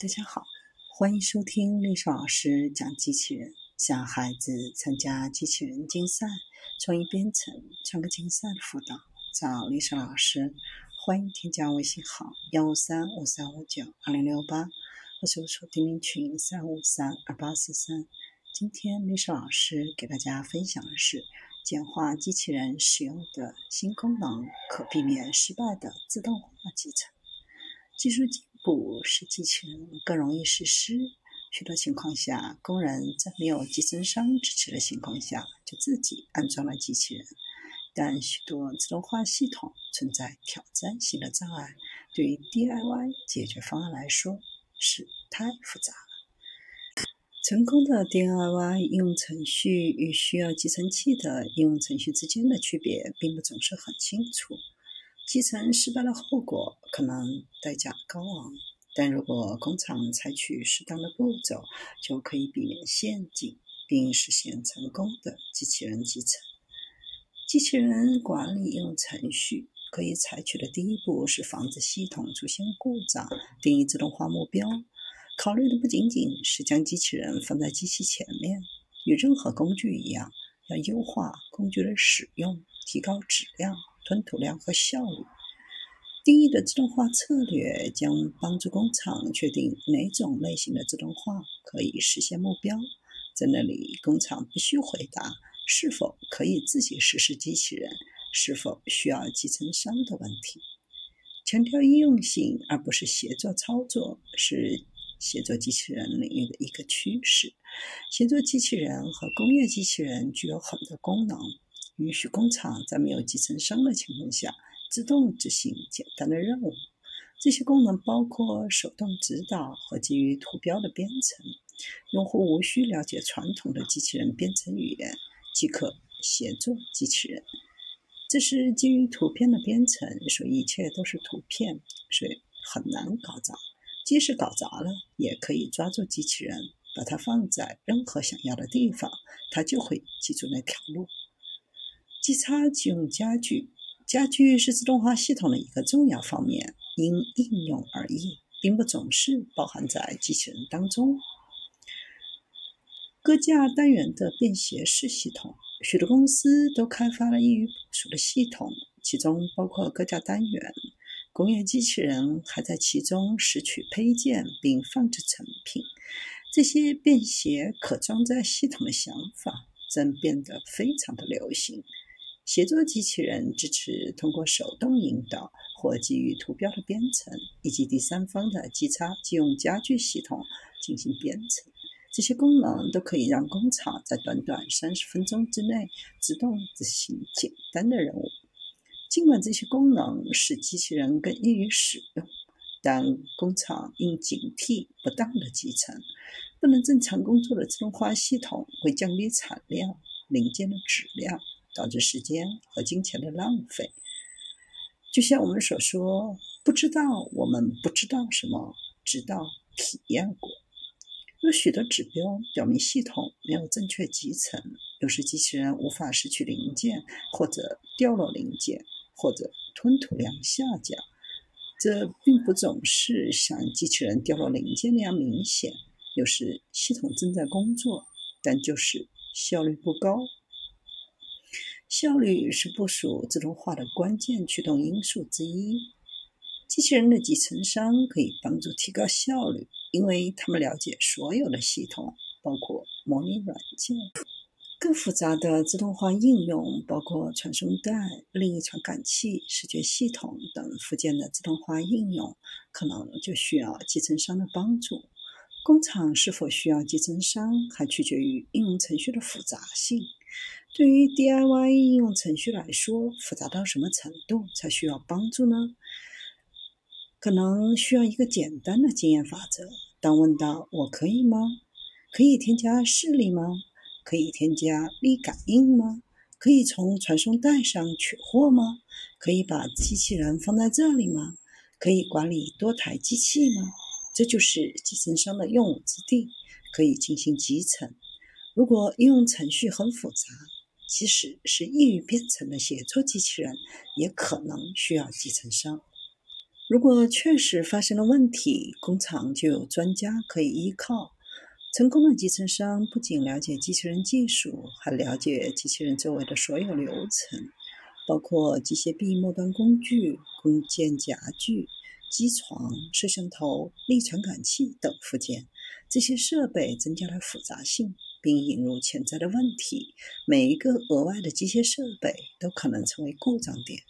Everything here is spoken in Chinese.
大家好，欢迎收听历史老师讲机器人。想孩子参加机器人竞赛、创意编程、创客竞赛的辅导，找历史老师。欢迎添加微信号幺五三五三五九二零六八，或搜索钉钉群三五三二八四三。今天历史老师给大家分享的是简化机器人使用的新功能，可避免失败的自动化集成。技术进步使机器人更容易实施。许多情况下，工人在没有集成商支持的情况下，就自己安装了机器人。但许多自动化系统存在挑战性的障碍，对于 DIY 解决方案来说是太复杂了。成功的 DIY 应用程序与需要集成器的应用程序之间的区别，并不总是很清楚。集成失败的后果可能代价高昂，但如果工厂采取适当的步骤，就可以避免陷阱，并实现成功的机器人集成。机器人管理应用程序可以采取的第一步是防止系统出现故障，定义自动化目标。考虑的不仅仅是将机器人放在机器前面，与任何工具一样，要优化工具的使用，提高质量。吞吐量和效率定义的自动化策略将帮助工厂确定哪种类型的自动化可以实现目标。在那里，工厂必须回答是否可以自己实施机器人，是否需要集成商的问题。强调应用性而不是协作操作，是协作机器人领域的一个趋势。协作机器人和工业机器人具有很多功能。允许工厂在没有集成商的情况下自动执行简单的任务。这些功能包括手动指导和基于图标的编程。用户无需了解传统的机器人编程语言即可协作机器人。这是基于图片的编程，所以一切都是图片，所以很难搞砸。即使搞砸了，也可以抓住机器人，把它放在任何想要的地方，它就会记住那条路。机插即用家具，家具是自动化系统的一个重要方面，因应用而异，并不总是包含在机器人当中。各架单元的便携式系统，许多公司都开发了易于部署的系统，其中包括各架单元。工业机器人还在其中拾取配件并放置成品。这些便携可装载系统的想法正变得非常的流行。协作机器人支持通过手动引导或基于图标的编程，以及第三方的机插即用家具系统进行编程。这些功能都可以让工厂在短短三十分钟之内自动执行简单的任务。尽管这些功能使机器人更易于使用，但工厂应警惕不当的集成。不能正常工作的自动化系统会降低产量、零件的质量。导致时间和金钱的浪费。就像我们所说，不知道我们不知道什么，直到体验过。有许多指标表明系统没有正确集成，有时机器人无法拾取零件，或者掉落零件，或者吞吐量下降。这并不总是像机器人掉落零件那样明显。有时系统正在工作，但就是效率不高。效率是部署自动化的关键驱动因素之一。机器人的集成商可以帮助提高效率，因为他们了解所有的系统，包括模拟软件。更复杂的自动化应用包括传送带、另一传感器、视觉系统等附件的自动化应用，可能就需要集成商的帮助。工厂是否需要集成商，还取决于应用程序的复杂性。对于 DIY 应用程序来说，复杂到什么程度才需要帮助呢？可能需要一个简单的经验法则：当问到“我可以吗？可以添加视力吗？可以添加力感应吗？可以从传送带上取货吗？可以把机器人放在这里吗？可以管理多台机器吗？”这就是集成商的用武之地，可以进行集成。如果应用程序很复杂，即使是易于编程的协作机器人，也可能需要集成商。如果确实发生了问题，工厂就有专家可以依靠。成功的集成商不仅了解机器人技术，还了解机器人周围的所有流程，包括机械臂末端工具、工件夹具。机床、摄像头、力传感器等附件，这些设备增加了复杂性，并引入潜在的问题。每一个额外的机械设备都可能成为故障点，